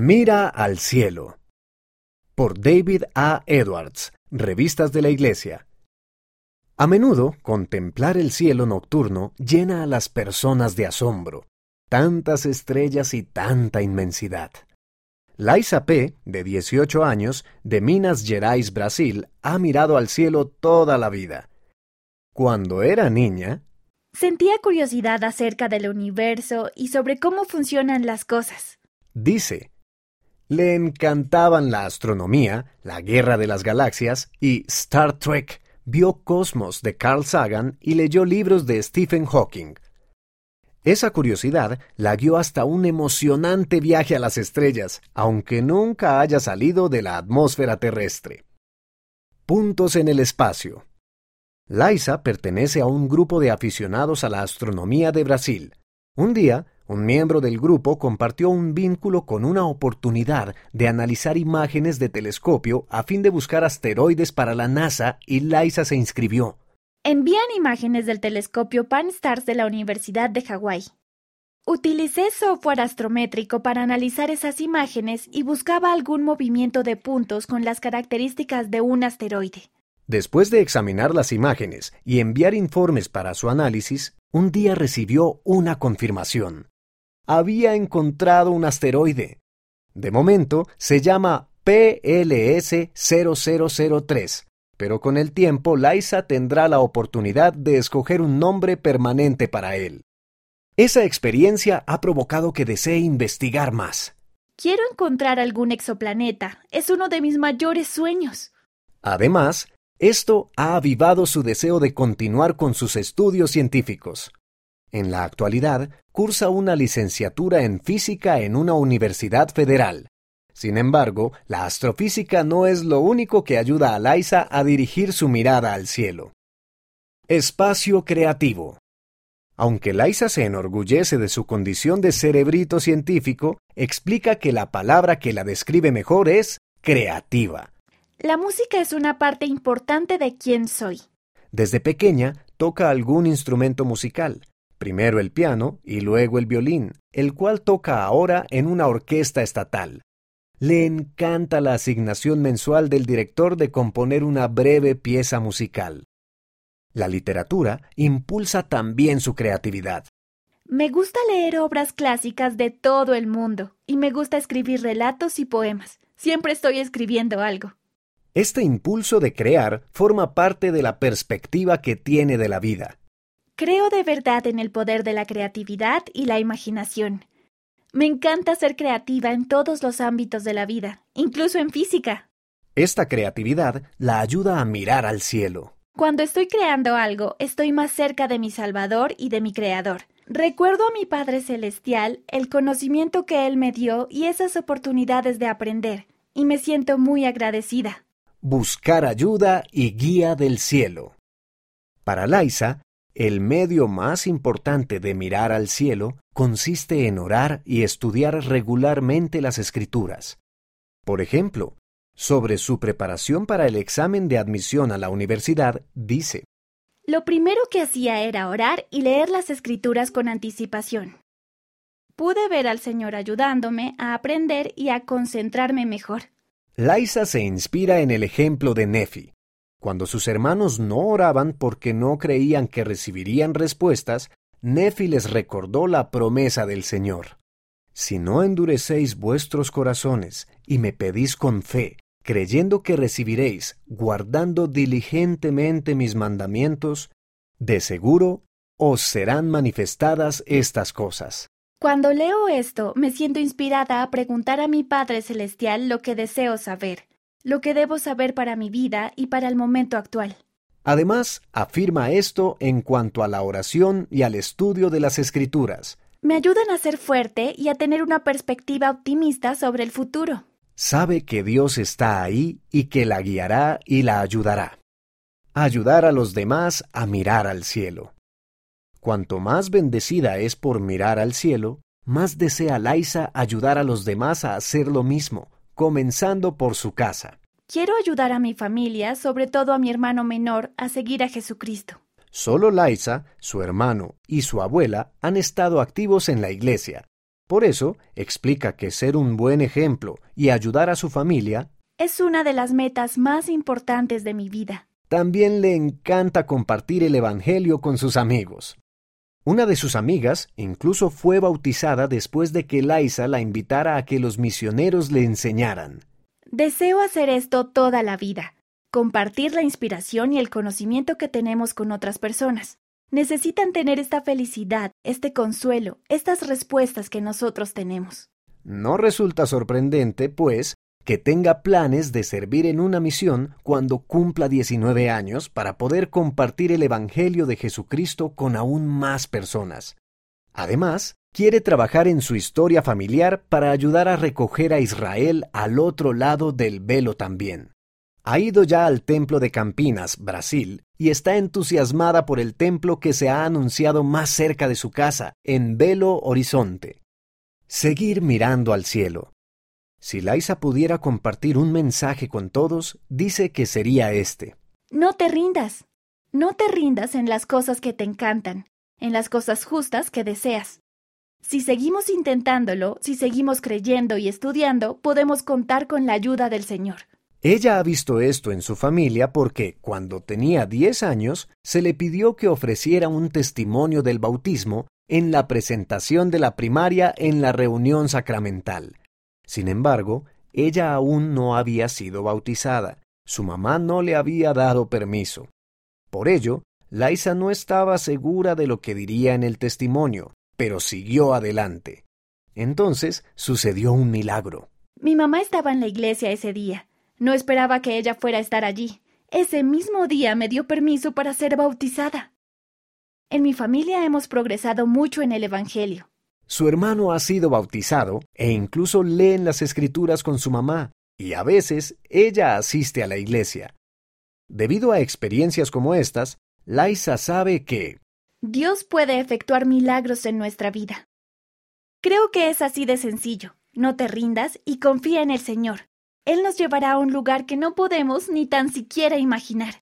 Mira al cielo. Por David A. Edwards, Revistas de la Iglesia. A menudo, contemplar el cielo nocturno llena a las personas de asombro. Tantas estrellas y tanta inmensidad. Laisa P., de 18 años, de Minas Gerais, Brasil, ha mirado al cielo toda la vida. Cuando era niña, Sentía curiosidad acerca del universo y sobre cómo funcionan las cosas. dice, le encantaban la astronomía, la guerra de las galaxias y Star Trek. Vio Cosmos de Carl Sagan y leyó libros de Stephen Hawking. Esa curiosidad la guió hasta un emocionante viaje a las estrellas, aunque nunca haya salido de la atmósfera terrestre. Puntos en el espacio. Laisa pertenece a un grupo de aficionados a la astronomía de Brasil. Un día, un miembro del grupo compartió un vínculo con una oportunidad de analizar imágenes de telescopio a fin de buscar asteroides para la NASA y Laisa se inscribió. Envían imágenes del telescopio Pan-STARRS de la Universidad de Hawái. Utilicé software astrométrico para analizar esas imágenes y buscaba algún movimiento de puntos con las características de un asteroide. Después de examinar las imágenes y enviar informes para su análisis, un día recibió una confirmación. Había encontrado un asteroide. De momento se llama PLS 0003, pero con el tiempo Laisa tendrá la oportunidad de escoger un nombre permanente para él. Esa experiencia ha provocado que desee investigar más. Quiero encontrar algún exoplaneta. Es uno de mis mayores sueños. Además, esto ha avivado su deseo de continuar con sus estudios científicos. En la actualidad, cursa una licenciatura en física en una universidad federal. Sin embargo, la astrofísica no es lo único que ayuda a Laisa a dirigir su mirada al cielo. Espacio creativo. Aunque Laisa se enorgullece de su condición de cerebrito científico, explica que la palabra que la describe mejor es creativa. La música es una parte importante de quién soy. Desde pequeña toca algún instrumento musical, primero el piano y luego el violín, el cual toca ahora en una orquesta estatal. Le encanta la asignación mensual del director de componer una breve pieza musical. La literatura impulsa también su creatividad. Me gusta leer obras clásicas de todo el mundo y me gusta escribir relatos y poemas. Siempre estoy escribiendo algo. Este impulso de crear forma parte de la perspectiva que tiene de la vida. Creo de verdad en el poder de la creatividad y la imaginación. Me encanta ser creativa en todos los ámbitos de la vida, incluso en física. Esta creatividad la ayuda a mirar al cielo. Cuando estoy creando algo, estoy más cerca de mi Salvador y de mi Creador. Recuerdo a mi Padre Celestial el conocimiento que Él me dio y esas oportunidades de aprender, y me siento muy agradecida. Buscar ayuda y guía del cielo. Para Laisa, el medio más importante de mirar al cielo consiste en orar y estudiar regularmente las escrituras. Por ejemplo, sobre su preparación para el examen de admisión a la universidad, dice, Lo primero que hacía era orar y leer las escrituras con anticipación. Pude ver al Señor ayudándome a aprender y a concentrarme mejor. Laisa se inspira en el ejemplo de Nefi. Cuando sus hermanos no oraban porque no creían que recibirían respuestas, Nefi les recordó la promesa del Señor. Si no endurecéis vuestros corazones y me pedís con fe, creyendo que recibiréis, guardando diligentemente mis mandamientos, de seguro os serán manifestadas estas cosas. Cuando leo esto, me siento inspirada a preguntar a mi Padre Celestial lo que deseo saber, lo que debo saber para mi vida y para el momento actual. Además, afirma esto en cuanto a la oración y al estudio de las escrituras. Me ayudan a ser fuerte y a tener una perspectiva optimista sobre el futuro. Sabe que Dios está ahí y que la guiará y la ayudará. Ayudar a los demás a mirar al cielo. Cuanto más bendecida es por mirar al cielo, más desea Laisa ayudar a los demás a hacer lo mismo, comenzando por su casa. Quiero ayudar a mi familia, sobre todo a mi hermano menor, a seguir a Jesucristo. Solo Laisa, su hermano y su abuela han estado activos en la iglesia. Por eso, explica que ser un buen ejemplo y ayudar a su familia es una de las metas más importantes de mi vida. También le encanta compartir el Evangelio con sus amigos. Una de sus amigas incluso fue bautizada después de que Liza la invitara a que los misioneros le enseñaran. Deseo hacer esto toda la vida, compartir la inspiración y el conocimiento que tenemos con otras personas. Necesitan tener esta felicidad, este consuelo, estas respuestas que nosotros tenemos. No resulta sorprendente, pues, que tenga planes de servir en una misión cuando cumpla 19 años para poder compartir el Evangelio de Jesucristo con aún más personas. Además, quiere trabajar en su historia familiar para ayudar a recoger a Israel al otro lado del velo también. Ha ido ya al templo de Campinas, Brasil, y está entusiasmada por el templo que se ha anunciado más cerca de su casa, en Belo Horizonte. Seguir mirando al cielo. Si Laisa pudiera compartir un mensaje con todos, dice que sería este. No te rindas. No te rindas en las cosas que te encantan, en las cosas justas que deseas. Si seguimos intentándolo, si seguimos creyendo y estudiando, podemos contar con la ayuda del Señor. Ella ha visto esto en su familia porque, cuando tenía 10 años, se le pidió que ofreciera un testimonio del bautismo en la presentación de la primaria en la reunión sacramental. Sin embargo, ella aún no había sido bautizada. Su mamá no le había dado permiso. Por ello, Laisa no estaba segura de lo que diría en el testimonio, pero siguió adelante. Entonces sucedió un milagro. Mi mamá estaba en la iglesia ese día. No esperaba que ella fuera a estar allí. Ese mismo día me dio permiso para ser bautizada. En mi familia hemos progresado mucho en el Evangelio. Su hermano ha sido bautizado e incluso leen las escrituras con su mamá, y a veces ella asiste a la iglesia. Debido a experiencias como estas, Laisa sabe que Dios puede efectuar milagros en nuestra vida. Creo que es así de sencillo. No te rindas y confía en el Señor. Él nos llevará a un lugar que no podemos ni tan siquiera imaginar.